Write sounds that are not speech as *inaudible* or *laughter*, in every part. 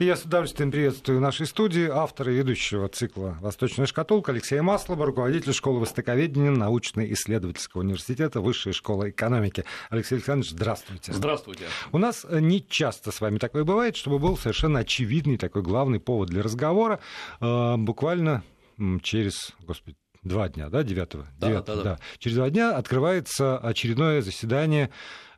И я с удовольствием приветствую в нашей студии автора и ведущего цикла «Восточная шкатулка» Алексея Маслова, руководитель школы востоковедения научно-исследовательского университета Высшей школы экономики. Алексей Александрович, здравствуйте. Здравствуйте. У нас не часто с вами такое бывает, чтобы был совершенно очевидный такой главный повод для разговора. Э, буквально через, господи, два дня, да, 9 да, 9 да, да. да. Через два дня открывается очередное заседание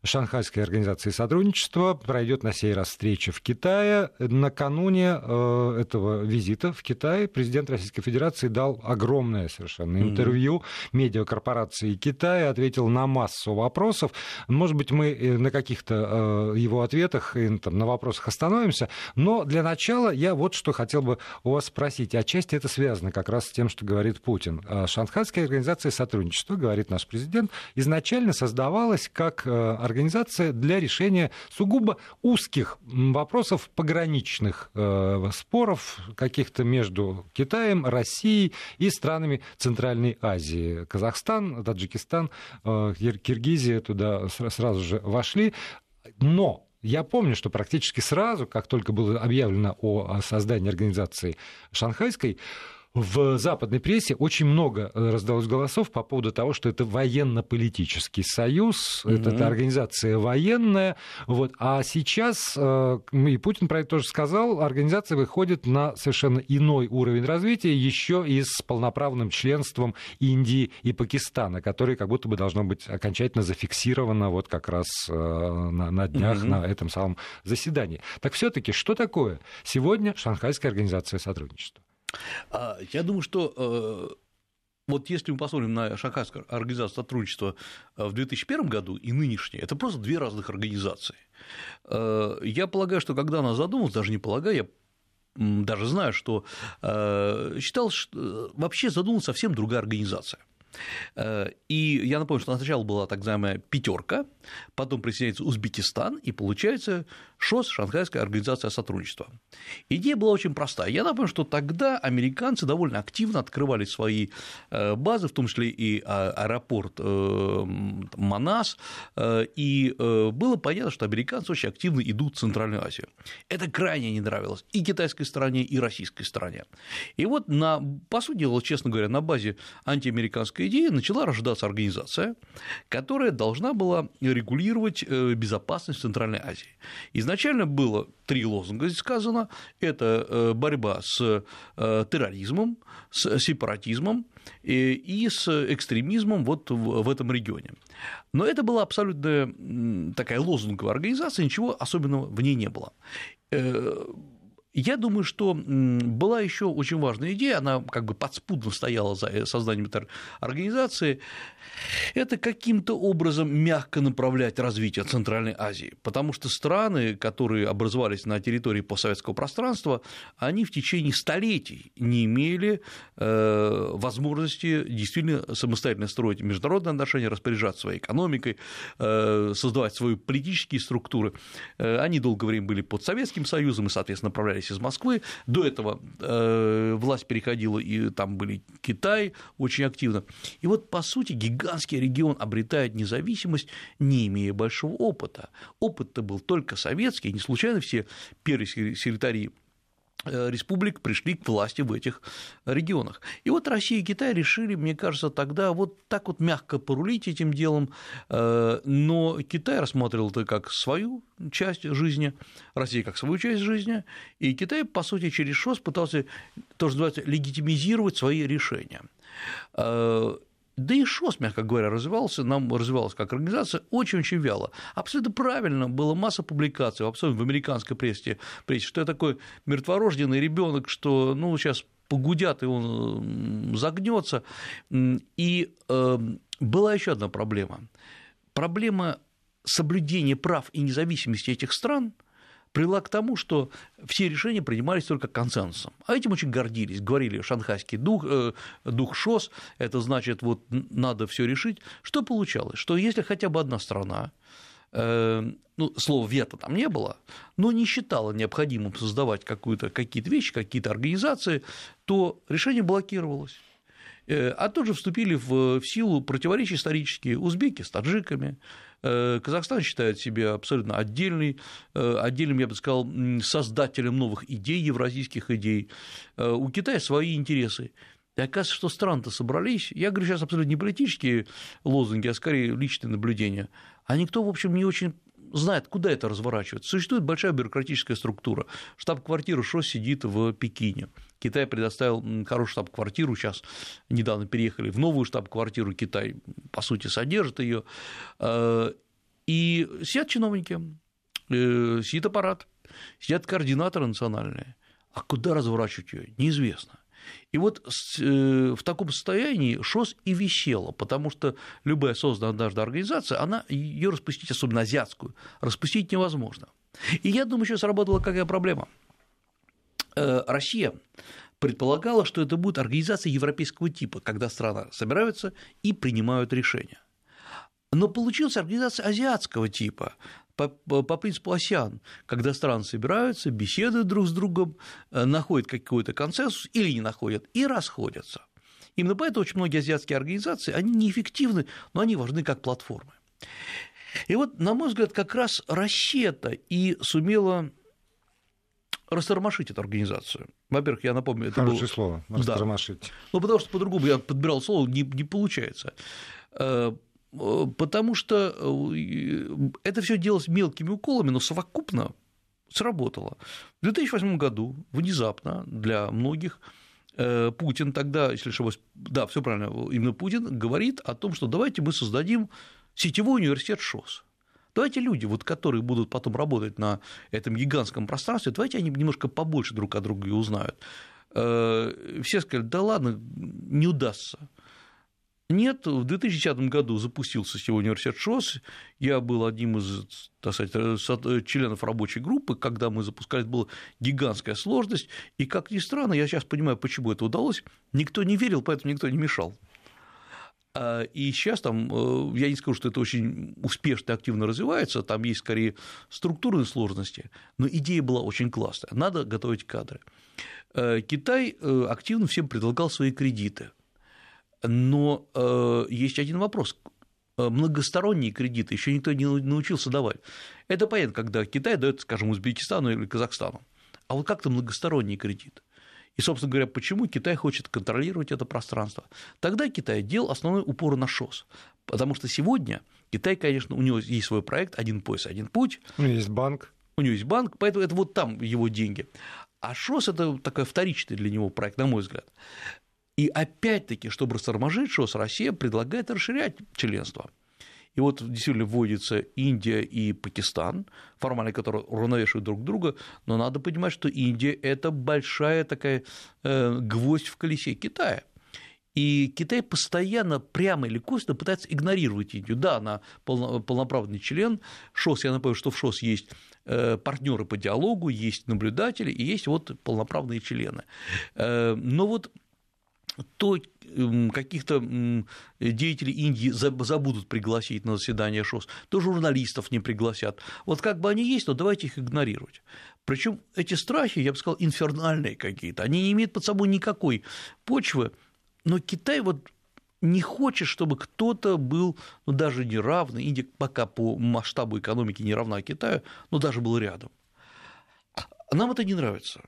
Шанхайской организации сотрудничества. Пройдет на сей раз встреча в Китае. Накануне э, этого визита в Китай президент Российской Федерации дал огромное совершенно интервью медиакорпорации Китая, ответил на массу вопросов. Может быть, мы э, на каких-то э, его ответах и там, на вопросах остановимся, но для начала я вот что хотел бы у вас спросить. Отчасти это связано как раз с тем, что говорит Путин. Шанхайская организация сотрудничества, говорит наш президент, изначально создавалась как организация организация для решения сугубо узких вопросов пограничных э, споров каких-то между Китаем, Россией и странами Центральной Азии. Казахстан, Таджикистан, э, Киргизия туда сразу же вошли. Но я помню, что практически сразу, как только было объявлено о создании организации шанхайской, в западной прессе очень много э, раздалось голосов по поводу того, что это военно-политический союз, mm-hmm. это, это организация военная. Вот. А сейчас, э, и Путин про это тоже сказал, организация выходит на совершенно иной уровень развития, еще и с полноправным членством Индии и Пакистана, которое как будто бы должно быть окончательно зафиксировано вот как раз э, на, на днях mm-hmm. на этом самом заседании. Так все-таки, что такое сегодня Шанхайская организация сотрудничества? А, я думаю, что э, вот если мы посмотрим на Шанхайскую организацию сотрудничества э, в 2001 году и нынешнее, это просто две разных организации. Э, я полагаю, что когда она задумалась, даже не полагаю, я даже знаю, что считал, что вообще задумалась совсем другая организация – и я напомню, что сначала была так называемая пятерка, потом присоединяется Узбекистан, и получается ШОС, Шанхайская организация сотрудничества. Идея была очень простая. Я напомню, что тогда американцы довольно активно открывали свои э, базы, в том числе и а, аэропорт э, Манас, и было понятно, что американцы очень активно идут в Центральную Азию. Это крайне не нравилось и китайской стороне, и российской стороне. И вот, на, по сути дела, честно говоря, на базе антиамериканской идеи начала рождаться организация, которая должна была регулировать э, безопасность в Центральной Азии. Изначально было три лозунга здесь сказано. Это э, борьба с э, терроризмом, с сепаратизмом и с экстремизмом вот в этом регионе. Но это была абсолютно такая лозунговая организация, ничего особенного в ней не было. Я думаю, что была еще очень важная идея, она как бы подспудно стояла за э, созданием этой организации, это каким-то образом мягко направлять развитие Центральной Азии, потому что страны, которые образовались на территории постсоветского пространства, они в течение столетий не имели э, возможности действительно самостоятельно строить международные отношения, распоряжаться своей экономикой, э, создавать свои политические структуры. Они долгое время были под Советским Союзом и, соответственно, направлялись из Москвы. До этого власть переходила, и там были Китай очень активно. И вот, по сути, гигантский регион обретает независимость, не имея большого опыта. Опыт-то был только советский, не случайно все первые секретари э, республик пришли к власти в этих регионах. И вот Россия и Китай решили, мне кажется, тогда вот так вот мягко порулить этим делом, э, но Китай рассматривал это как свою часть жизни, Россия как свою часть жизни, и Китай, по сути, через ШОС пытался, тоже называется, легитимизировать свои решения. Да и ШОС, мягко говоря, развивался, нам развивалась как организация очень-очень вяло. Абсолютно правильно, было масса публикаций, абсолютно в американской прессе, прессе что я такой мертворожденный ребенок, что ну, сейчас погудят, и он загнется. И э, была еще одна проблема. Проблема соблюдения прав и независимости этих стран – привела к тому, что все решения принимались только консенсусом. А этим очень гордились. Говорили, шанхайский дух, э, дух ШОС, это значит, вот надо все решить. Что получалось? Что если хотя бы одна страна, э, ну, слова вето там не было, но не считала необходимым создавать какие-то вещи, какие-то организации, то решение блокировалось. Э, а тут же вступили в, в силу противоречия исторические узбеки с таджиками, Казахстан считает себя абсолютно отдельный, отдельным, я бы сказал, создателем новых идей, евразийских идей. У Китая свои интересы. И оказывается, что страны-то собрались, я говорю сейчас абсолютно не политические лозунги, а скорее личные наблюдения, а никто, в общем, не очень знает, куда это разворачивается. Существует большая бюрократическая структура. Штаб-квартира ШОС сидит в Пекине. Китай предоставил хорошую штаб-квартиру, сейчас недавно переехали в новую штаб-квартиру, Китай, по сути, содержит ее. Э, и сидят чиновники, э, сидит аппарат, сидят координаторы национальные. А куда разворачивать ее, неизвестно. И вот э, в таком состоянии ШОС и висело, потому что любая созданная однажды организация, она ее распустить, особенно азиатскую, распустить невозможно. И я думаю, еще сработала какая проблема. Э, Россия предполагала, что это будет организация европейского типа, когда страны собираются и принимают решения. Но получилась организация азиатского типа, по, по принципу ОСИАН, когда страны собираются, беседуют друг с другом, э, находят какой-то консенсус или не находят и расходятся. Именно поэтому очень многие азиатские организации, они неэффективны, но они важны как платформы. И вот, на мой взгляд, как раз Россия-то и сумела растормошить эту организацию. Во-первых, я напомню, это Хорошее было... слово, растормошить. Да. Ну, потому что по-другому я подбирал слово, не, не получается. Э, потому что э, это все делалось мелкими уколами, но совокупно сработало. В 2008 году внезапно для многих э, Путин тогда, если ошибаюсь, да, все правильно, именно Путин говорит о том, что давайте мы создадим сетевой университет ШОС. Давайте люди, вот, которые будут потом работать на этом гигантском пространстве, давайте они немножко побольше друг о друге узнают. Все сказали, да ладно, не удастся. Нет, в 2010 году запустился сегодня университет ШОС. Я был одним из так сказать, членов рабочей группы, когда мы запускали, это была гигантская сложность. И, как ни странно, я сейчас понимаю, почему это удалось. Никто не верил, поэтому никто не мешал. А, и сейчас там, э, я не скажу, что это очень успешно и активно развивается, там есть скорее структурные сложности, но идея была очень классная. Надо готовить кадры. Э, Китай э, активно всем предлагал свои кредиты. Но э, есть один вопрос. Э, многосторонние кредиты еще никто не научился давать. Это понятно, когда Китай дает, скажем, Узбекистану или Казахстану. А вот как-то многосторонний кредит. И, собственно говоря, почему Китай хочет контролировать это пространство? Тогда Китай делал основной упор на ШОС. Потому что сегодня Китай, конечно, у него есть свой проект «Один пояс, один путь». У него есть банк. У него есть банк, поэтому это вот там его деньги. А ШОС – это такой вторичный для него проект, на мой взгляд. И опять-таки, чтобы растормошить ШОС, Россия предлагает расширять членство. И вот действительно вводится Индия и Пакистан, формально которые уравновешивают друг друга, но надо понимать, что Индия – это большая такая э, гвоздь в колесе Китая. И Китай постоянно, прямо или косвенно пытается игнорировать Индию. Да, она полноправный член ШОС. Я напомню, что в ШОС есть э, партнеры по диалогу, есть наблюдатели и есть вот полноправные члены. Э, но вот то каких-то деятелей Индии забудут пригласить на заседание ШОС, то журналистов не пригласят. Вот как бы они есть, но давайте их игнорировать. Причем эти страхи, я бы сказал, инфернальные какие-то, они не имеют под собой никакой почвы, но Китай вот не хочет, чтобы кто-то был, ну, даже не равный, Индия пока по масштабу экономики не равна Китаю, но даже был рядом. Нам это не нравится.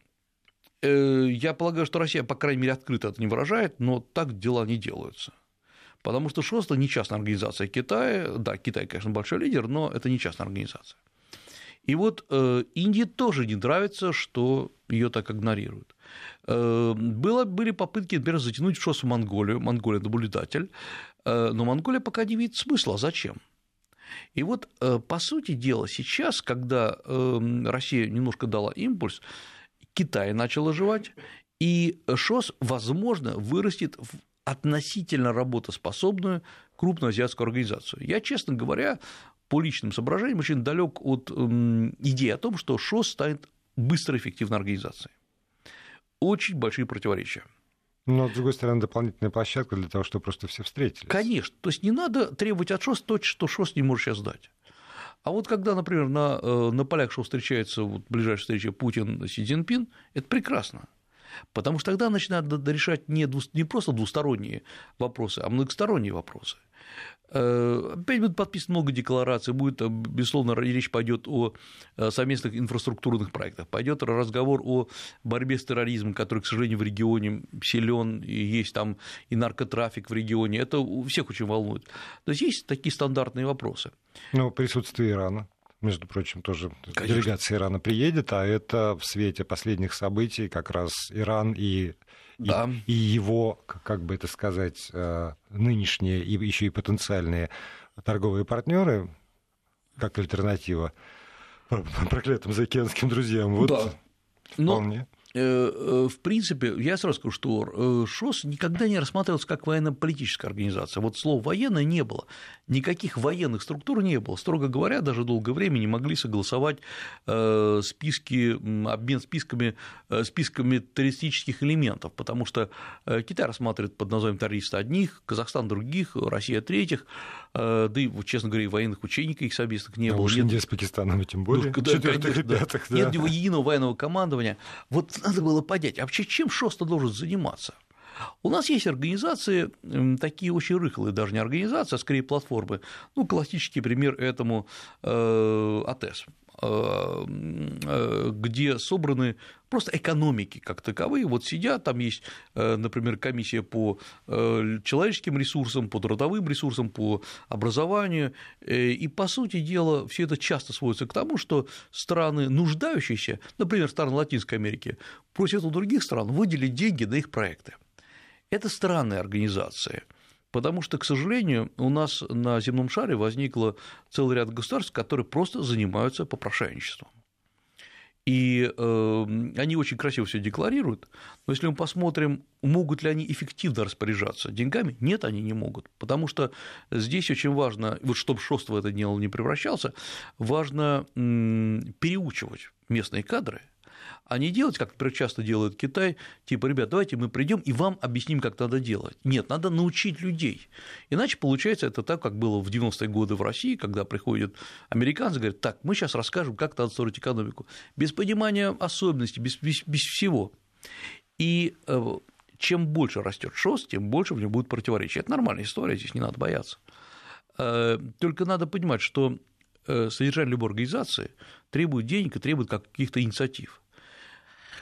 Э, я полагаю, что Россия, по крайней мере, открыто это не выражает, но так дела не делаются. Потому что ШОС – не частная организация Китая. Да, Китай, конечно, большой лидер, но это не частная организация. И вот э, Индии тоже не нравится, что ее так игнорируют. Э, было, были попытки, например, затянуть ШОС в Монголию, Монголия – наблюдатель, но Монголия пока не видит смысла, а зачем? И вот, по сути дела, сейчас, когда Россия немножко дала импульс, Китай начал оживать, и ШОС, возможно, вырастет в относительно работоспособную крупную азиатскую организацию. Я, честно говоря, по личным соображениям очень далек от идеи о том, что ШОС станет быстрой эффективной организацией. Очень большие противоречия. Но, с другой стороны, дополнительная площадка для того, чтобы просто все встретились. Конечно. То есть не надо требовать от ШОС то, что ШОС не может сейчас дать. А вот когда, например, на, э, на полях шоу встречается вот, ближайшая встреча Путин-Си Цзиньпин, это прекрасно. Потому что тогда начинают решать не, не просто двусторонние вопросы, а многосторонние вопросы. Э, опять будет подписано много деклараций, будет, э, безусловно, речь пойдет о э, совместных инфраструктурных проектах, пойдет разговор о борьбе с терроризмом, который, к сожалению, в регионе силен, и есть там и наркотрафик в регионе, это у всех очень волнует. То есть есть такие стандартные вопросы. Ну, присутствие Ирана между прочим, тоже Конечно. делегация Ирана приедет, а это в свете последних событий как раз Иран и да. и, и его, как бы это сказать, э, нынешние и еще и потенциальные торговые партнеры, как альтернатива *laughs* проклятым заокеанским друзьям. Вот да. вполне. Э, э, в принципе, я сразу скажу, что э, ШОС никогда не рассматривался как военно-политическая организация. Вот слова «военная» не было. Никаких военных структур не было. Строго говоря, даже долгое время не могли согласовать списки, обмен списками, списками террористических элементов, потому что Китай рассматривает под названием террориста одних, Казахстан других, Россия третьих, да и, честно говоря, военных учений их совместных не а было. Уж. Индия с Пакистаном тем более. Ну, да, ребятах, да. Нет единого военного командования. Вот надо было понять, а вообще чем ШОС-то должен заниматься? У нас есть организации, такие очень рыхлые, даже не организации, а скорее платформы. Ну, классический пример этому э, АТЭС. Э, э, где собраны просто экономики как таковые. Вот сидят, там есть, э, например, комиссия по человеческим ресурсам, по трудовым ресурсам, по образованию. И, по сути дела, все это часто сводится к тому, что страны, нуждающиеся, например, страны Латинской Америки, просят у других стран выделить деньги на их проекты. Это странные организации – Потому что, к сожалению, у нас на земном шаре возникло целый ряд государств, которые просто занимаются попрошайничеством. И э, они очень красиво все декларируют, но если мы посмотрим, могут ли они эффективно распоряжаться деньгами, нет, они не могут. Потому что здесь очень важно, вот чтобы ШОСТ в это дело не превращался, важно переучивать местные кадры – а не делать, как, часто делает Китай, типа, ребят, давайте мы придем и вам объясним, как надо делать. Нет, надо научить людей. Иначе получается это так, как было в 90-е годы в России, когда приходят американцы и говорят, так, мы сейчас расскажем, как надо строить экономику. Без понимания особенностей, без, без, без всего. И э, чем больше растет ШОС, тем больше в нем будет противоречий. Это нормальная история, здесь не надо бояться. Э, только надо понимать, что э, содержание любой организации требует денег и требует каких-то инициатив.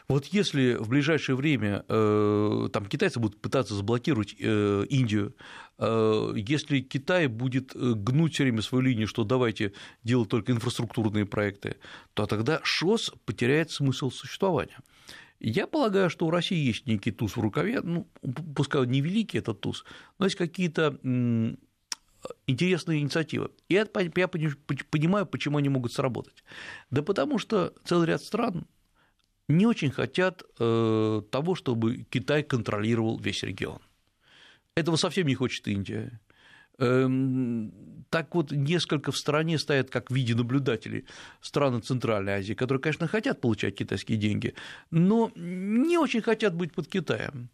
Вот если в ближайшее время э, там, китайцы будут пытаться заблокировать э, Индию, э, если Китай будет гнуть все время свою линию, что давайте делать только инфраструктурные проекты, то тогда ШОС потеряет смысл существования. Я полагаю, что у России есть некий туз в рукаве, ну, пускай не великий этот туз, но есть какие-то интересные инициативы. И я понимаю, почему они могут сработать. Да потому что целый ряд стран не очень хотят э, того, чтобы Китай контролировал весь регион. Этого совсем не хочет Индия. Эм, так вот, несколько в стране стоят как в виде наблюдателей страны Центральной Азии, которые, конечно, хотят получать китайские деньги, но не очень хотят быть под Китаем.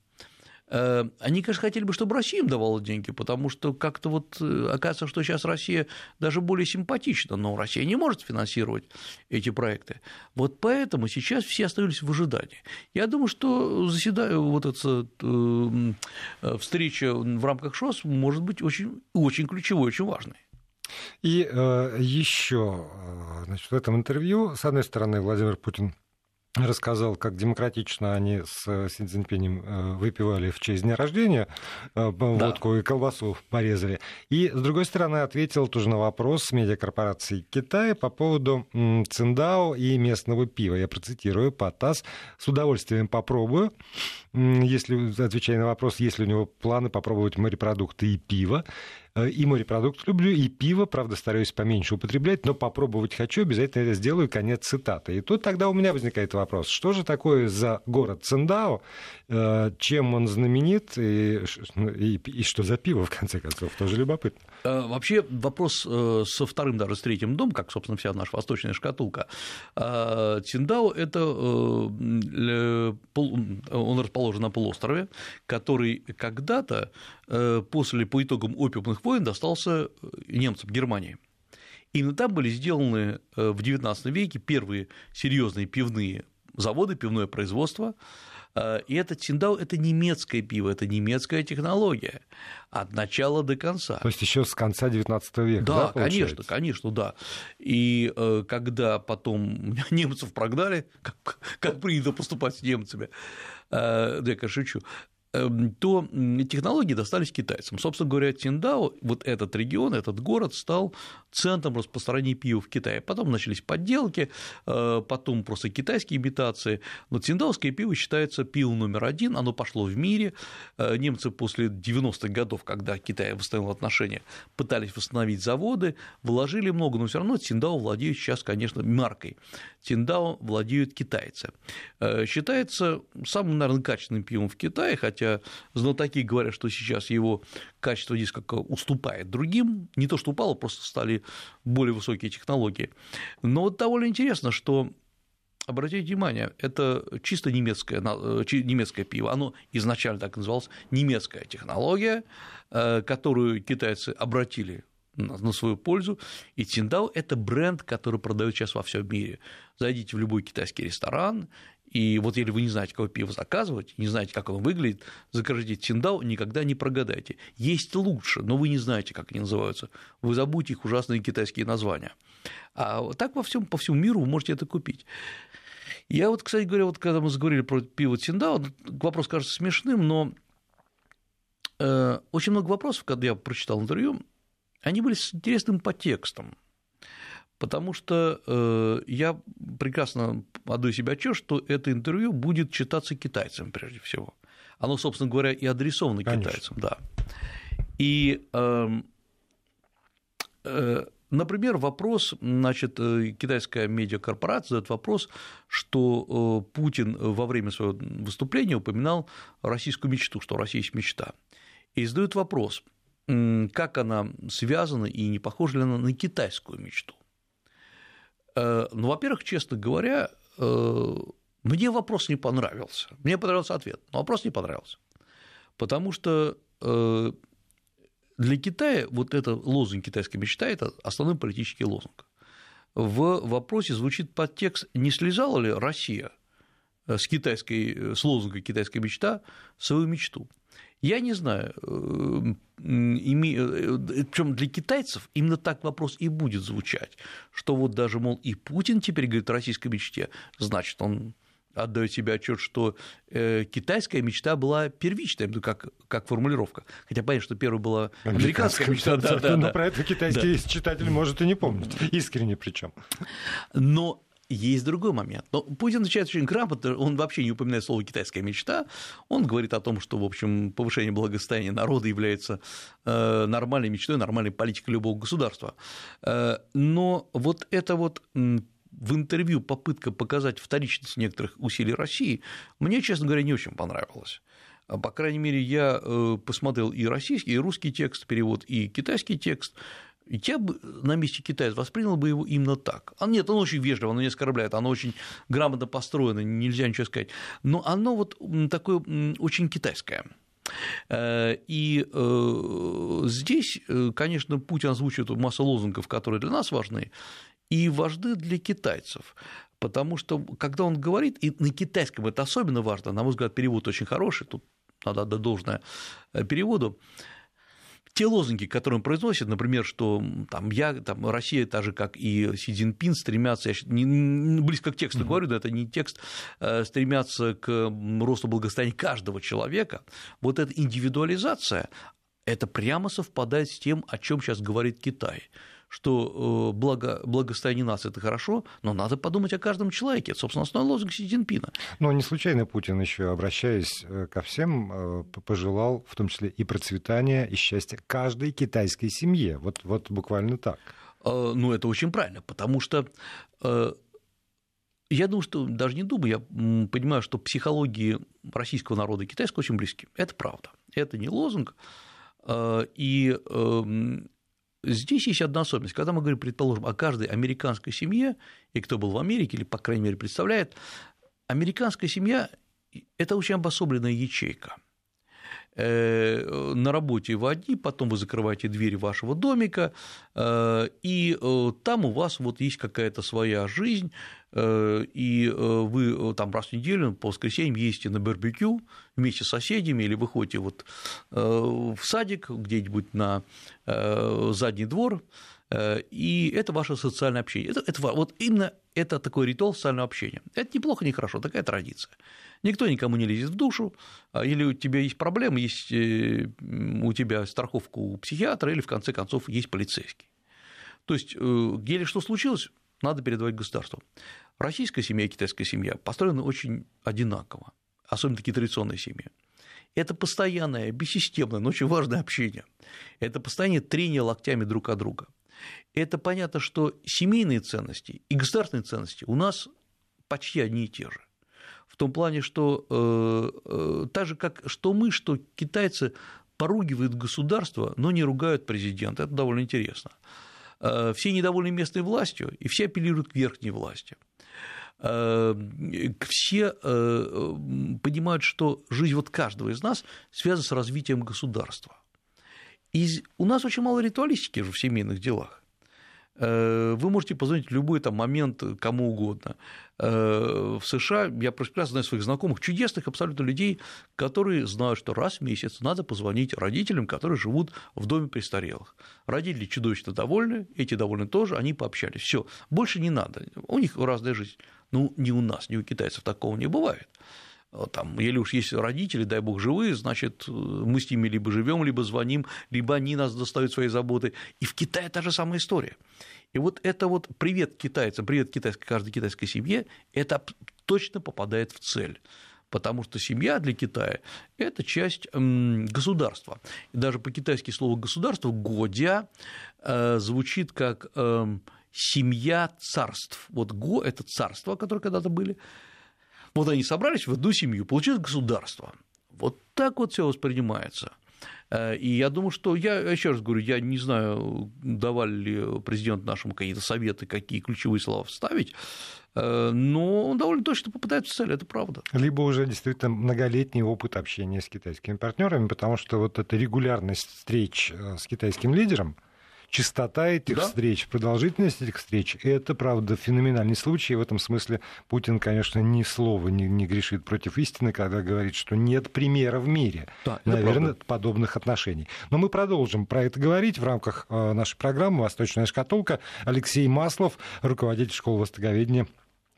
Э, они, конечно, хотели бы, чтобы Россия им давала деньги, потому что как-то вот э, оказывается, что сейчас Россия даже более симпатична, но Россия не может финансировать эти проекты. Вот поэтому сейчас все остались в ожидании. Я думаю, что заседаю вот эта э, встреча в рамках ШОС может быть очень, очень ключевой, очень важной. И э, еще значит, в этом интервью, с одной стороны, Владимир Путин рассказал, как демократично они с Си Цзиньпинем э, выпивали в честь дня рождения, э, водку да. и колбасу порезали. И, с другой стороны, ответил тоже на вопрос медиакорпорации Китая по поводу Циндао и местного пива. Я процитирую по ТАСС. «С удовольствием попробую, если, отвечая на вопрос, есть ли у него планы попробовать морепродукты и пиво. Э, и морепродукт люблю, и пиво, правда, стараюсь поменьше употреблять, но попробовать хочу, обязательно это сделаю, конец цитаты. И тут тогда у меня возникает вопрос, что же такое за город Циндао, э, чем он знаменит, и, и, и что за пиво, в конце концов, тоже любопытно. Э, вообще вопрос со вторым, даже с третьим домом, как, собственно, вся наша восточная шкатулка. Циндао – это он расположен на полуострове, который когда-то после, по итогам опиумных войн достался э, немцам Германии. Именно там были сделаны э, в XIX веке первые серьезные пивные заводы, пивное производство. Э, и это Циндао – это немецкое пиво, это немецкая технология от начала до конца. То есть еще с конца XIX века, да, да конечно, конечно, да. И э, когда потом *laughs* немцев прогнали, как, как принято поступать с немцами, э, да, я, шучу, то технологии достались китайцам. Собственно говоря, Тиндао, вот этот регион, этот город стал центром распространения пива в Китае. Потом начались подделки, э, потом просто китайские имитации. Но циндаовское пиво считается пивом номер один, оно пошло в мире. Э, немцы после 90-х годов, когда Китай восстановил отношения, пытались восстановить заводы, вложили много, но все равно Циндао владеет сейчас, конечно, маркой. Циндао владеют китайцы. Э, считается самым, наверное, качественным пивом в Китае, хотя хотя знатоки говорят, что сейчас его качество как уступает другим, не то что упало, просто стали более высокие технологии. Но вот довольно интересно, что Обратите внимание, это чисто немецкое, э, немецкое пиво. Оно изначально так называлось немецкая технология, э, которую китайцы обратили на свою пользу. И Циндао – это бренд, который продают сейчас во всем мире. Зайдите в любой китайский ресторан, и вот если вы не знаете, какое пиво заказывать, не знаете, как оно выглядит, закажите Циндао, никогда не прогадайте. Есть лучше, но вы не знаете, как они называются. Вы забудете их ужасные китайские названия. А так во всем, по всему миру вы можете это купить. Я вот, кстати говоря, вот когда мы заговорили про пиво Циндао, вопрос кажется смешным, но э, очень много вопросов, когда я прочитал интервью, они были с интересным подтекстом потому что э, я прекрасно отдаю себе отчет, что это интервью будет читаться китайцам прежде всего. Оно, собственно говоря, и адресовано Конечно. китайцам, да. И, эм, э, например, вопрос, значит, э, китайская медиакорпорация задает вопрос, что Путин во время своего выступления упоминал российскую мечту, что Россия есть мечта. И задают вопрос, как она связана и не похожа ли она на китайскую мечту. Э, ну, во-первых, честно говоря, э, мне вопрос не понравился. Мне понравился ответ, но вопрос не понравился. Потому что э, для Китая вот это лозунг «Китайская мечта» – это основной политический лозунг. В вопросе звучит подтекст, не слезала ли Россия с, китайской, с лозунга «Китайская мечта» свою мечту. Я не знаю, э, э, причем для китайцев именно так вопрос и будет звучать, что вот даже, мол, и Путин теперь говорит о российской мечте, значит, он отдает себе отчет, что э, китайская мечта была первичная, ну, как, как формулировка. Хотя понятно, что первая была американская, мечта. Да, да, но да. про это китайский да. читатель может и не помнить. Искренне причем. Но есть другой момент. Но Путин начинает очень грамотно, он вообще не упоминает слово «китайская мечта», он говорит о том, что, в общем, повышение благосостояния народа является э, нормальной мечтой, нормальной политикой любого государства. Э, но вот это вот в интервью попытка показать вторичность некоторых усилий России мне, честно говоря, не очень понравилась. По крайней мере, я э, посмотрел и российский, и русский текст, перевод, и китайский текст. И я бы на месте китайца воспринял бы его именно так. А нет, оно очень вежливо, оно не оскорбляет, оно очень грамотно построено, нельзя ничего сказать. Но оно вот такое очень китайское. Э, и э, здесь, э, конечно, Путин озвучивает массу лозунгов, которые для нас важны, и важны для китайцев. Потому что, когда он говорит, и на китайском это особенно важно, на мой взгляд, перевод очень хороший, тут надо отдать должное переводу, те лозунги, которые он произносит, например, что там, я, там, Россия, так же, как и Си Цзиньпин, стремятся, я не, близко к тексту mm-hmm. говорю, да, это не текст, э, стремятся к росту благосостояния каждого человека, вот эта индивидуализация, это прямо совпадает с тем, о чем сейчас говорит Китай что э, благо, благосостояние нации – это хорошо, но надо подумать о каждом человеке. Это, собственно, основной лозунг Си Цзиньпина. Но не случайно Путин еще, обращаясь э, ко всем, э, пожелал в том числе и процветания, и счастья каждой китайской семье. Вот, вот буквально так. Ну, это очень правильно, потому что я думаю, что даже не думаю, я понимаю, что психологии российского народа и китайского очень близки. Это правда. Это не лозунг. И эм, Здесь есть одна особенность. Когда мы говорим, предположим, о каждой американской семье, и кто был в Америке, или, по крайней мере, представляет, американская семья – это очень обособленная ячейка. Э, на работе вы одни, потом вы закрываете двери вашего домика, э, и э, там у вас вот есть какая-то своя жизнь, и вы там раз в неделю по воскресеньям ездите на барбекю вместе с соседями или выходите вот в садик где-нибудь на задний двор, и это ваше социальное общение. Это, это, вот именно это такой ритуал социального общения. Это неплохо, не хорошо, такая традиция. Никто никому не лезет в душу, а или у тебя есть проблемы, есть э, у тебя страховка у психиатра, или в конце концов есть полицейский. То есть, где что случилось, надо передавать государству. Российская семья и китайская семья построены очень одинаково, особенно такие традиционные семьи. Это постоянное, бессистемное, но очень важное общение. Это постоянное трение локтями друг от друга. Это понятно, что семейные ценности и государственные ценности у нас почти одни и те же в том плане, что э, э, так же, как что мы, что китайцы поругивают государство, но не ругают президента. Это довольно интересно. Э, все недовольны местной властью, и все апеллируют к верхней власти. Все понимают, что жизнь вот каждого из нас связана с развитием государства. И у нас очень мало ритуалистики в семейных делах. Э, вы можете позвонить в любой там, момент кому угодно. Э, в США я прекрасно знаю своих знакомых, чудесных абсолютно людей, которые знают, что раз в месяц надо позвонить родителям, которые живут в доме престарелых. Родители чудовищно довольны, эти довольны тоже, они пообщались. Все, больше не надо. У них разная жизнь. Ну, ни у нас, ни у китайцев такого не бывает там, или уж есть родители, дай бог, живые, значит, мы с ними либо живем, либо звоним, либо они нас достают своей заботы. И в Китае та же самая история. И вот это вот привет китайцам, привет китайской, каждой китайской семье, это точно попадает в цель потому что семья для Китая – это часть государства. И даже по-китайски слово «государство» – «годя» э, звучит как эм, «семья царств». Вот «го» – это царства, которые когда-то были, вот они собрались в одну семью, получилось государство. Вот так вот все воспринимается. Э, и я думаю, что я еще раз говорю, я не знаю, давали ли президент нашему какие-то советы, какие ключевые слова вставить, э, но он довольно точно попадается в цель, это правда. Либо уже действительно многолетний опыт общения с китайскими партнерами, потому что вот эта регулярность встреч э, с китайским лидером, частота этих да? встреч, продолжительность этих встреч, это, правда, феноменальный случай. И в этом смысле Путин, конечно, ни слова не, не грешит против истины, когда говорит, что нет примера в мире, да, наверное, подобных отношений. Но мы продолжим про это говорить в рамках э, нашей программы «Восточная шкатулка». Алексей Маслов, руководитель школы востоковедения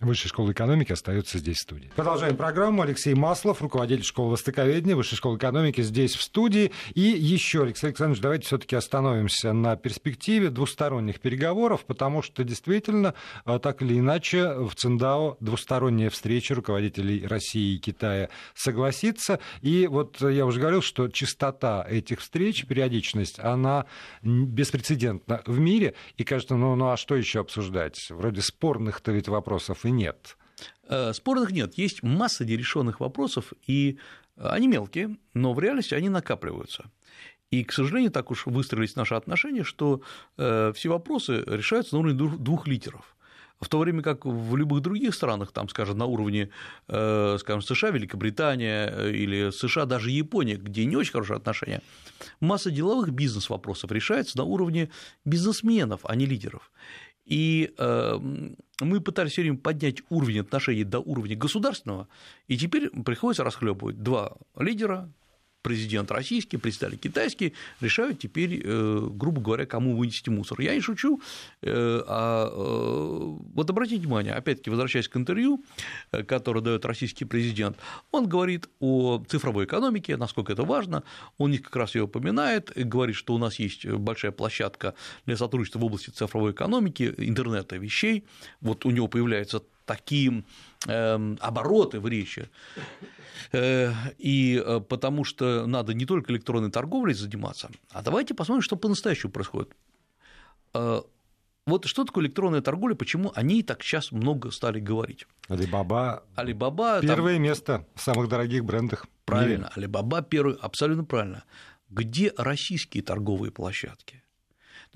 Высшей школы экономики остается здесь в студии. Продолжаем программу. Алексей Маслов, руководитель школы востоковедения Высшей школы экономики, здесь в студии. И еще, Алексей Александрович, давайте все-таки остановимся на перспективе двусторонних переговоров, потому что действительно, а, так или иначе, в Циндао двусторонняя встреча руководителей России и Китая согласится. И вот я уже говорил, что частота этих встреч, периодичность, она беспрецедентна в мире. И кажется, ну, ну а что еще обсуждать? Вроде спорных-то ведь вопросов и нет? Э, спорных нет. Есть масса нерешенных вопросов, и они мелкие, но в реальности они накапливаются. И, к сожалению, так уж выстроились наши отношения, что э, все вопросы решаются на уровне двух лидеров. В то время как в любых других странах, там, скажем, на уровне, э, скажем, США, Великобритания или США, даже Япония, где не очень хорошие отношения, масса деловых бизнес-вопросов решается на уровне бизнесменов, а не лидеров. И мы пытались все время поднять уровень отношений до уровня государственного, и теперь приходится расхлебывать два лидера, президент российский, представитель китайский решают теперь, э, грубо говоря, кому вынести мусор. Я не шучу, э, а э, вот обратите внимание, опять-таки, возвращаясь к интервью, которое дает российский президент, он говорит о цифровой экономике, насколько это важно, он них как раз ее упоминает, говорит, что у нас есть большая площадка для сотрудничества в области цифровой экономики, интернета вещей, вот у него появляются такие эм, обороты в речи, Э, и э, потому что надо не только электронной торговлей заниматься, а давайте посмотрим, что по-настоящему происходит. Э, вот что такое электронная торговля, почему о ней так сейчас много стали говорить? Алибаба. Алибаба первое там... место в самых дорогих брендах. Правильно, Алибаба первый, абсолютно правильно. Где российские торговые площадки?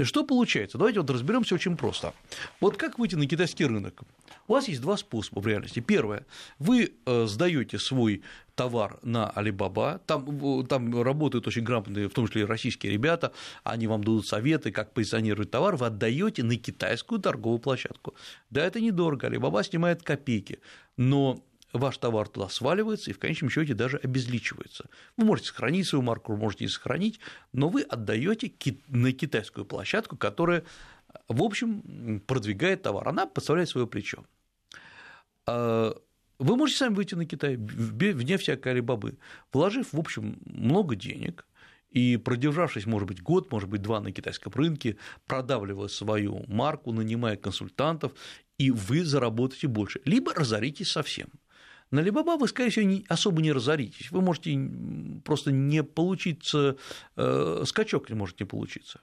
Что получается? Давайте вот разберемся очень просто. Вот как выйти на китайский рынок? У вас есть два способа в реальности. Первое. Вы э, сдаете свой товар на Alibaba, там, там работают очень грамотные, в том числе и российские ребята, они вам дадут советы, как позиционировать товар, вы отдаете на китайскую торговую площадку. Да, это недорого, Alibaba снимает копейки, но ваш товар туда сваливается и в конечном счете даже обезличивается. Вы можете сохранить свою марку, можете не сохранить, но вы отдаете на китайскую площадку, которая, в общем, продвигает товар. Она подставляет свое плечо. А, вы можете сами выйти на Китай, вне всякой алибабы, вложив, в общем, много денег, и продержавшись, может быть, год, может быть, два на китайском рынке, продавливая свою марку, нанимая консультантов, и вы заработаете больше, либо разоритесь совсем. На Alibaba вы, скорее всего, не, особо не разоритесь, вы можете просто не получиться, э, скачок не может не получиться.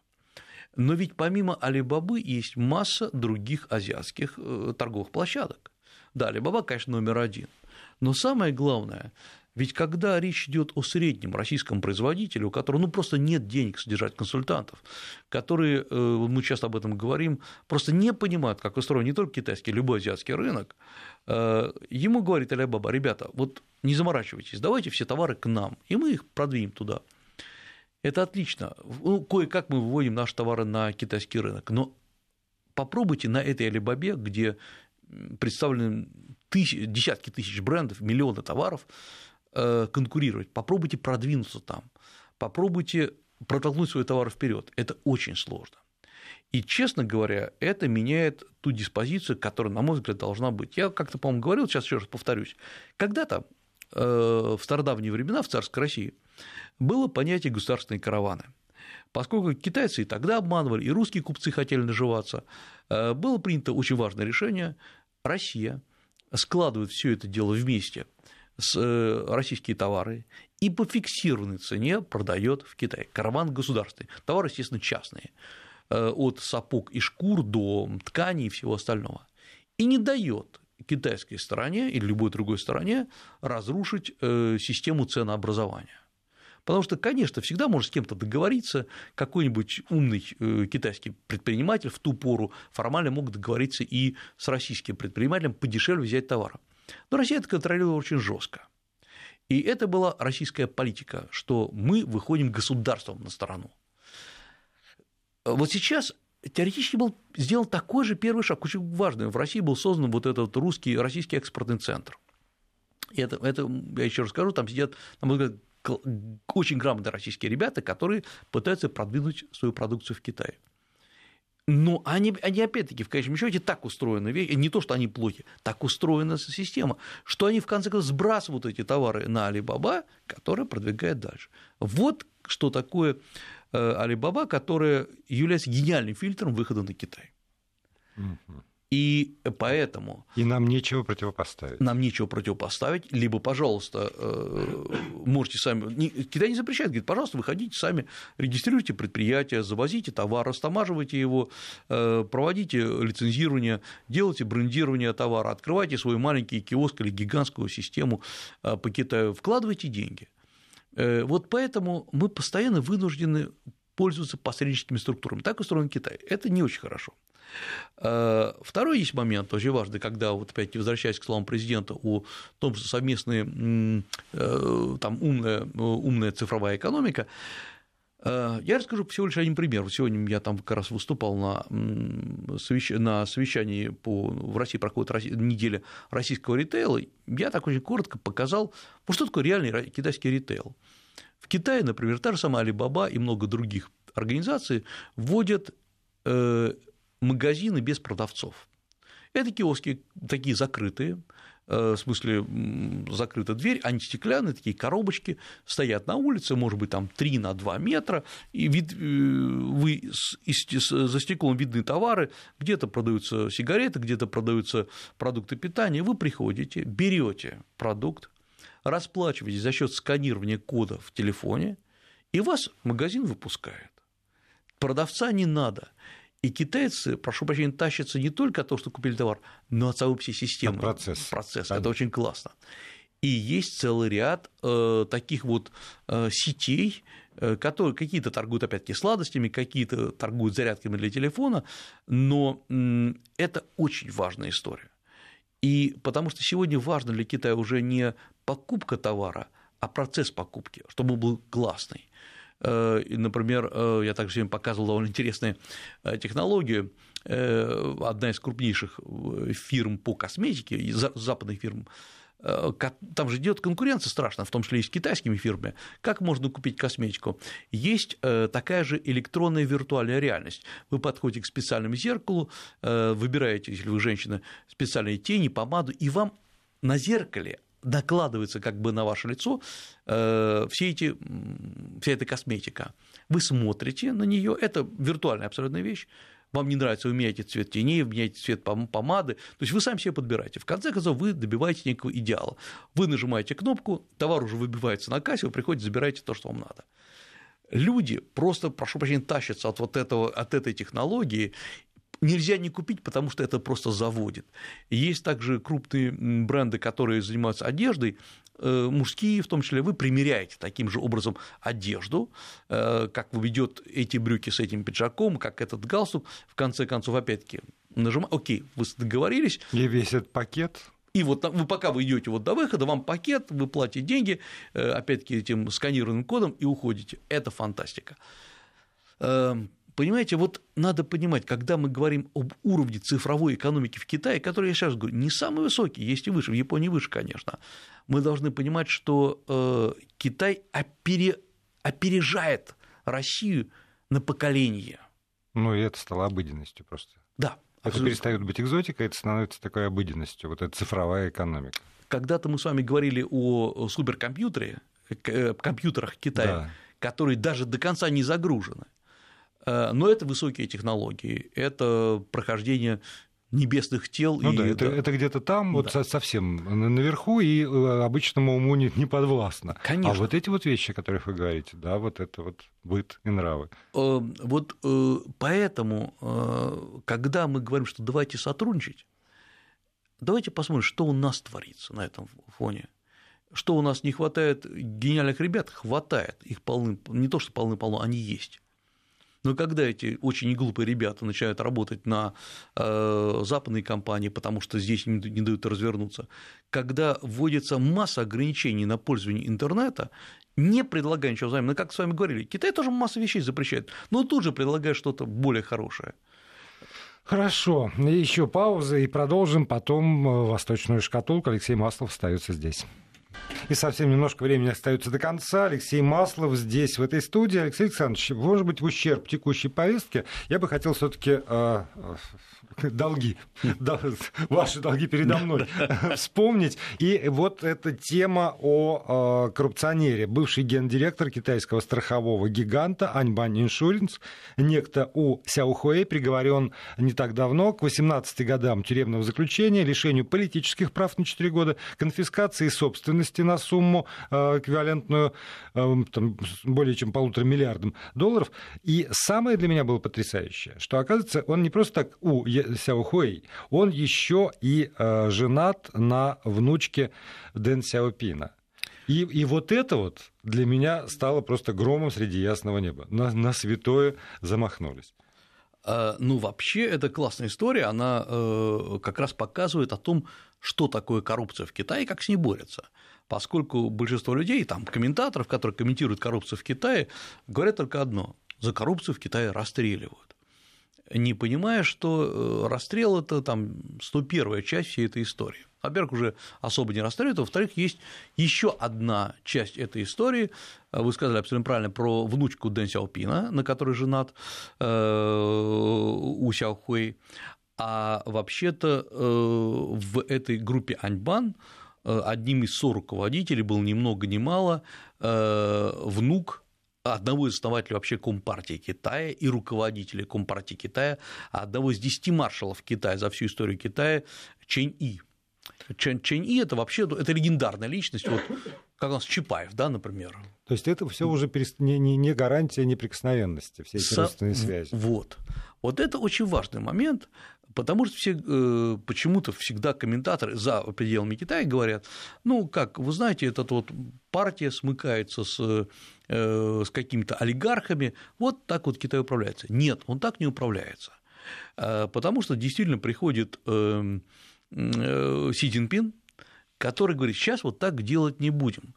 Но ведь помимо Алибабы есть масса других азиатских э, торговых площадок. Да, Alibaba, конечно, номер один. Но самое главное, ведь когда речь идет о среднем российском производителе, у которого ну, просто нет денег содержать консультантов, которые, э, мы часто об этом говорим, просто не понимают, как устроен не только китайский, любой азиатский рынок, э, ему говорит Алибаба, ребята, вот не заморачивайтесь, давайте все товары к нам, и мы их продвинем туда. Это отлично. Ну, кое-как мы выводим наши товары на китайский рынок, но попробуйте на этой Алибабе, где представлены тысяч, десятки тысяч брендов, миллионы товаров, конкурировать, попробуйте продвинуться там, попробуйте протолкнуть свой товар вперед. Это очень сложно. И, честно говоря, это меняет ту диспозицию, которая, на мой взгляд, должна быть. Я как-то, по-моему, говорил, сейчас еще раз повторюсь. Когда-то э, в стародавние времена в царской России было понятие государственные караваны. Поскольку китайцы и тогда обманывали, и русские купцы хотели наживаться, э, было принято очень важное решение. Россия складывает все это дело вместе э, российские товары и по фиксированной цене продает в Китай. Караван государственный. Товары, естественно, частные. Э, от сапог и шкур до тканей и всего остального. И не дает китайской стороне или любой другой стороне разрушить э, систему ценообразования. Потому что, конечно, всегда может с кем-то договориться, какой-нибудь умный китайский предприниматель в ту пору формально мог договориться и с российским предпринимателем подешевле взять товар. Но Россия это контролировала очень жестко. И это была российская политика, что мы выходим государством на сторону. Вот сейчас теоретически был сделан такой же первый шаг, очень важный. В России был создан вот этот русский, российский экспортный центр. И это, это, я еще раз скажу, там сидят, на мой взгляд, очень грамотные российские ребята, которые пытаются продвинуть свою продукцию в Китае. Но они, они опять-таки, в конечном счете, так устроены, не то, что они плохи, так устроена система, что они, в конце концов, сбрасывают эти товары на Алибаба, которая продвигает дальше. Вот что такое э, Алибаба, которая является гениальным фильтром выхода на Китай. Угу. И поэтому... И нам нечего противопоставить. Нам нечего противопоставить, либо, пожалуйста, э, можете сами... Китай не запрещает, говорит, пожалуйста, выходите сами, регистрируйте предприятие, завозите товар, растамаживайте его, э, проводите лицензирование, делайте брендирование товара, открывайте свой маленький киоск или гигантскую систему э, по Китаю, вкладывайте деньги. Вот поэтому мы постоянно вынуждены пользоваться посредническими структурами. Так устроен Китай. Это не очень хорошо. Э, второй есть момент, очень важный, когда, вот опять возвращаясь к словам президента о том, что совместная э, там, умная, умная цифровая экономика, э, я расскажу всего лишь один пример. Сегодня я там как раз выступал на, на совещании по, в России проходит неделя российского ритейла. Я так очень коротко показал, ну, что такое реальный китайский ритейл. В Китае, например, та же самая Alibaba и много других организаций вводят магазины без продавцов. Это киоски такие закрытые, э, в смысле закрыта дверь, они стеклянные, такие коробочки, стоят на улице, может быть, там 3 на 2 метра, и вид, э, вы за стеклом видны товары, где-то продаются сигареты, где-то продаются продукты питания, вы приходите, берете продукт, расплачиваетесь за счет сканирования кода в телефоне, и вас магазин выпускает. Продавца не надо. И китайцы, прошу прощения, тащатся не только от того, что купили товар, но от самой всей системы. процесс. Процесс. Это очень классно. И есть целый ряд э, таких вот э, сетей, э, которые какие-то торгуют, опять-таки, сладостями, какие-то торгуют зарядками для телефона, но э, это очень важная история. И потому что сегодня важно для Китая уже не покупка товара, а процесс покупки, чтобы он был классный. Э, например, э, я также сегодня показывал довольно интересную э, технологию. Одна из крупнейших фирм по косметике, западных фирм, там же идет конкуренция страшная, в том числе и с китайскими фирмами. Как можно купить косметику? Есть такая же электронная виртуальная реальность. Вы подходите к специальному зеркалу, выбираете, если вы женщина, специальные тени, помаду, и вам на зеркале накладывается как бы на ваше лицо э, все эти, вся эта косметика. Вы смотрите на нее, это виртуальная абсолютная вещь, вам не нравится, вы меняете цвет теней, меняете цвет помады, то есть вы сами себе подбираете. В конце концов, вы добиваетесь некого идеала. Вы нажимаете кнопку, товар уже выбивается на кассе, вы приходите, забираете то, что вам надо. Люди просто, прошу прощения, тащатся от вот этого, от этой технологии, нельзя не купить, потому что это просто заводит. Есть также крупные бренды, которые занимаются одеждой, э, мужские, в том числе, вы примеряете таким же образом одежду, э, как ведет эти брюки с этим пиджаком, как этот галстук, в конце концов, опять-таки, нажимаете, окей, вы договорились. И весь этот пакет и вот вы, пока вы идете вот до выхода, вам пакет, вы платите деньги, э, опять-таки этим сканированным кодом и уходите. Это фантастика. Понимаете, вот надо понимать, когда мы говорим об уровне цифровой экономики в Китае, который, я сейчас говорю, не самый высокий, есть и выше, в Японии выше, конечно, мы должны понимать, что э, Китай опере, опережает Россию на поколение. Ну, и это стало обыденностью просто. Да. Это абсолютно. перестает быть экзотикой, это становится такой обыденностью, вот эта цифровая экономика. Когда-то мы с вами говорили о суперкомпьютере, э, компьютерах Китая, да. которые даже до конца не загружены. Э, но это высокие технологии, это прохождение небесных тел. Ну и да, это, это где-то там, да. вот совсем наверху, и э, обычному уму не, не подвластно. Конечно. А вот эти вот вещи, о которых вы говорите, да, вот это вот быт и нравы. Э, вот поэтому, когда мы говорим, что давайте сотрудничать, давайте посмотрим, что у нас творится на этом фоне. Что у нас не хватает гениальных ребят? Хватает. Их полны, не то, что полны-полно, они есть. Но когда эти очень глупые ребята начинают работать на э, западные компании, потому что здесь не, не дают развернуться, когда вводится масса ограничений на пользование интернета, не предлагая ничего взаимно, ну, как с вами говорили, Китай тоже массу вещей запрещает, но тут же предлагает что-то более хорошее. Хорошо, еще пауза и продолжим потом э, восточную шкатулку. Алексей Маслов остается здесь. И совсем немножко времени остается до конца. Алексей Маслов здесь, в этой студии. Алексей Александрович, может быть, в ущерб текущей повестке, я бы хотел все-таки э, *laughs* долги, *laughs* ваши долги передо мной *laughs* вспомнить. И вот эта тема о коррупционере. Бывший гендиректор китайского страхового гиганта Аньбан Иншуринс, некто У Сяохуэй, приговорен не так давно к 18 годам тюремного заключения, лишению политических прав на 4 года, конфискации собственности на сумму эквивалентную там, более чем полутора миллиардам долларов. И самое для меня было потрясающее, что, оказывается, он не просто так У Сяохуэй, он еще и э, женат на внучке Дэн Сяопина. И, и вот это вот для меня стало просто громом среди ясного неба. На, на святое замахнулись. А, ну, вообще, это классная история, она э, как раз показывает о том, что такое коррупция в Китае и как с ней борются. Поскольку большинство людей, там, комментаторов, которые комментируют коррупцию в Китае, говорят только одно – за коррупцию в Китае расстреливают. Не понимая, что э, расстрел – это там 101 часть всей этой истории. Во-первых, уже особо не расстреливают, а во-вторых, есть еще одна часть этой истории, вы сказали абсолютно правильно, про внучку Дэн Сяопина, на которой женат э, У Сяохуэй, а вообще-то э, в этой группе Аньбан одним из руководителей был ни много ни мало внук одного из основателей вообще Компартии Китая и руководителя Компартии Китая, одного из десяти маршалов Китая за всю историю Китая Чэнь И. Чэнь, Чэнь И это вообще это легендарная личность, вот как у нас Чапаев, да, например. То есть это все уже не, не, не гарантия неприкосновенности, все эти Со... родственные связи. Вот. Вот это очень важный момент, Потому что все, э, почему-то всегда комментаторы за пределами Китая говорят, ну, как, вы знаете, эта вот партия смыкается с, э, с какими-то олигархами, вот так вот Китай управляется. Нет, он так не управляется, э, потому что действительно приходит эм, Си Цзиньпин, который говорит, сейчас вот так делать не будем.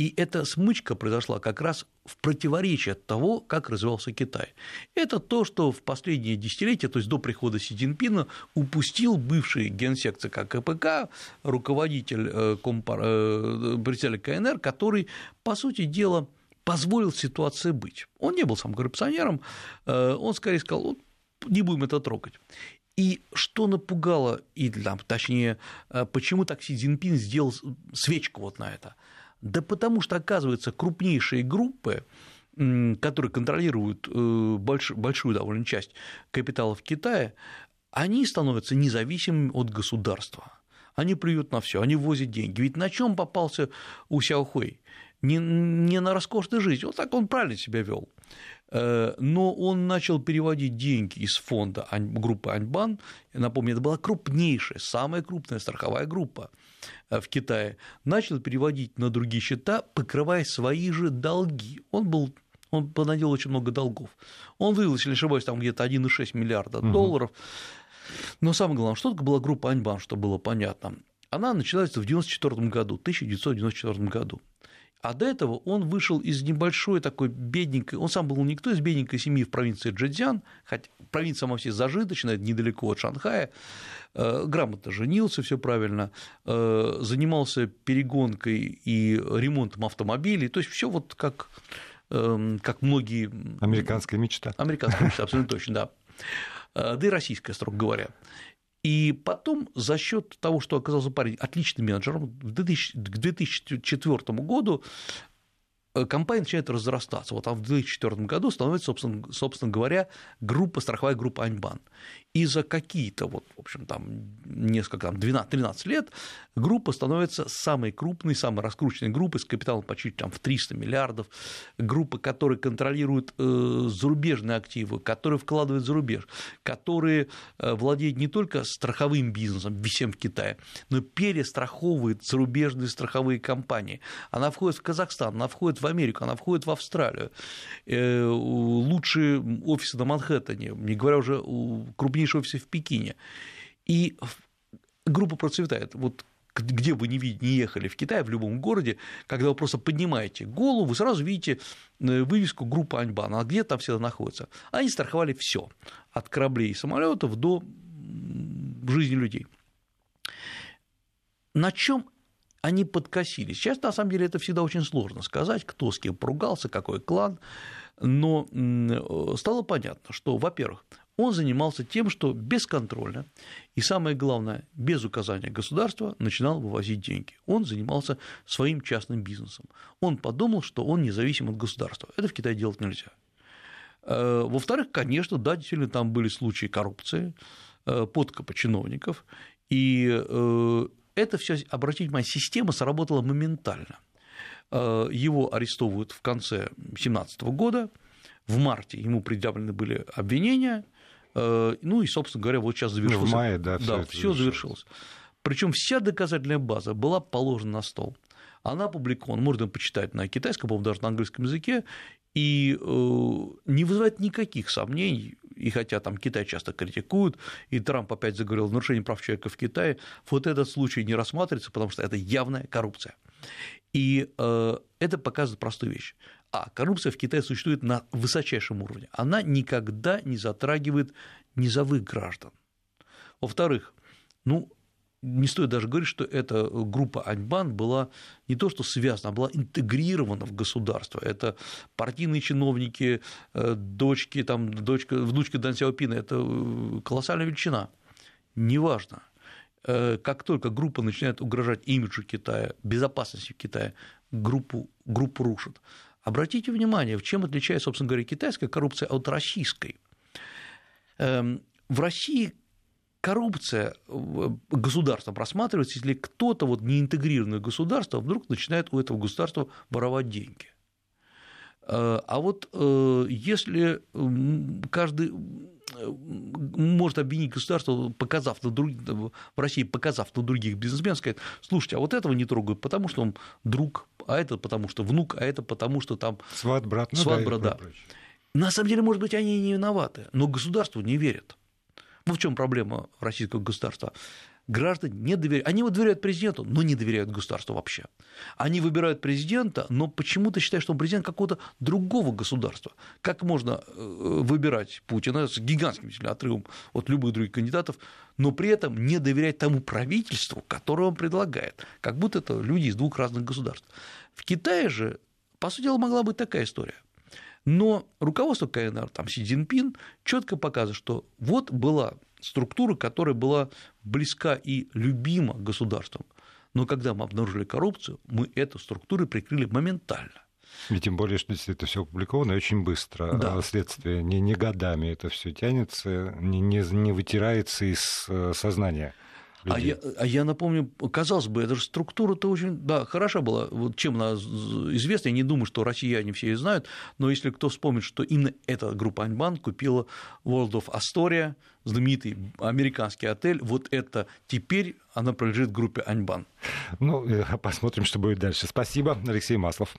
И эта смычка произошла как раз в противоречие от того, как развивался Китай. Это то, что в последние десятилетия, то есть до прихода Си Цзиньпина, упустил бывший генсек ЦК КПК, руководитель э, компар... Э, председатель КНР, который, по сути дела, позволил ситуации быть. Он не был сам коррупционером, э, он скорее сказал, вот, не будем это трогать. И что напугало, и, там, точнее, почему так Си Цзиньпин сделал свечку вот на это – да потому что, оказывается, крупнейшие группы, которые контролируют э, большую довольно часть капиталов Китая, они становятся независимыми от государства. Они плюют на все, они возят деньги. Ведь на чем попался у Сяохуэй? Не, не на роскошной жизни. Вот так он правильно себя вел. Э, но он начал переводить деньги из фонда группы Аньбан. Напомню, это была крупнейшая, самая крупная страховая группа в Китае. Начал переводить на другие счета, покрывая свои же долги. Он был он понаделал очень много долгов. Он вывел, если не ошибаюсь, там где-то 1,6 миллиарда угу. долларов. Но самое главное, что такое была группа Аньбан, чтобы было понятно. Она началась в 1994 году, 1994 году. А до этого он вышел из небольшой такой бедненькой, он сам был никто из бедненькой семьи в провинции Джэцзян, хотя провинция все зажиточная, недалеко от Шанхая, э, грамотно женился, все правильно, э, занимался перегонкой и ремонтом автомобилей, то есть все вот как, эм, как многие... Американская мечта. Американская мечта, абсолютно точно, да. Э, да и российская, строго говоря. И потом за счет того, что оказался парень отличным менеджером, к 2004 году компания начинает разрастаться. Вот там в 2004 году становится, собственно, собственно говоря, группа, страховая группа Аньбан. И за какие-то, вот, в общем, там, несколько, там, 12-13 лет группа становится самой крупной, самой раскрученной группой с капиталом почти там, в 300 миллиардов, группа, которая контролирует э, зарубежные активы, которые вкладывают за рубеж, которые э, владеют не только страховым бизнесом, всем в Китае, но перестраховывает зарубежные страховые компании. Она входит в Казахстан, она входит в Америку, она входит в Австралию. Э, лучшие офисы на Манхэттене, не говоря уже крупнейшие офисы в Пекине. И группа процветает. Вот где бы ни, ехали в Китай, в любом городе, когда вы просто поднимаете голову, вы сразу видите э, вывеску группы Аньбан, а где там всегда находится. Они страховали все, от кораблей и самолетов до жизни людей. На чем они подкосились. Сейчас, на самом деле, это всегда очень сложно сказать, кто с кем поругался, какой клан, но стало понятно, что, во-первых, он занимался тем, что бесконтрольно и, самое главное, без указания государства начинал вывозить деньги. Он занимался своим частным бизнесом. Он подумал, что он независим от государства. Это в Китае делать нельзя. Э, во-вторых, конечно, да, действительно, там были случаи коррупции, э, подкопа чиновников, и э, это все, обратите внимание, система сработала моментально. Э, его арестовывают в конце 2017 года, в марте ему предъявлены были обвинения, э, ну и, собственно говоря, вот сейчас завершилось. Ну, в мае, да, да все завершилось. Причем вся доказательная база была положена на стол. Она опубликована, можно почитать на китайском, по-моему, даже на английском языке, и э, не вызывает никаких сомнений, и хотя там Китай часто критикуют, и Трамп опять заговорил о нарушении прав человека в Китае, вот этот случай не рассматривается, потому что это явная коррупция. И э, это показывает простую вещь. А коррупция в Китае существует на высочайшем уровне. Она никогда не затрагивает низовых граждан. Во-вторых, ну, не стоит даже говорить, что эта группа Аньбан была не то что связана, а была интегрирована в государство. Это партийные чиновники, э, дочки, там, дочка, внучка Дан Сяопина, это э, колоссальная величина. Неважно. Э, как только группа начинает угрожать имиджу Китая, безопасности Китая, группу, группу рушат. Обратите внимание, в чем отличается, собственно говоря, китайская коррупция от российской. Эм, в России коррупция государством просматривается, если кто-то, вот неинтегрированное государство, вдруг начинает у этого государства воровать деньги. Э, а вот э, если каждый может обвинить государство, показав на друг... в России, показав на других бизнесменов, сказать, слушайте, а вот этого не трогают, потому что он друг, а это потому что внук, а это потому что там... Сват, брат, ну, сват, брат, да. На самом деле, может быть, они и не виноваты, но государству не верят. Ну, в чем проблема российского государства? граждане не доверяют. Они вот доверяют президенту, но не доверяют государству вообще. Они выбирают президента, но почему-то считают, что он президент какого-то другого государства. Как можно э, выбирать Путина с гигантским отрывом от любых других кандидатов, но при этом не доверять тому правительству, которое он предлагает, как будто это люди из двух разных государств. В Китае же, по сути дела, могла быть такая история. Но руководство КНР, там Си Цзиньпин, четко показывает, что вот была структура, которая была близка и любима государством. Но когда мы обнаружили коррупцию, мы эту структуру прикрыли моментально. И тем более, что это все опубликовано очень быстро. Да. А следствие не, не годами это все тянется, не, не, не вытирается из э, сознания. А я, а я напомню, казалось бы, эта же структура-то очень, да, хороша была. Вот чем она известна, я не думаю, что россияне все ее знают, но если кто вспомнит, что именно эта группа Аньбан купила World of Astoria, знаменитый американский отель, вот это теперь она принадлежит группе Аньбан. Ну, э, посмотрим, что будет дальше. Спасибо, Алексей Маслов.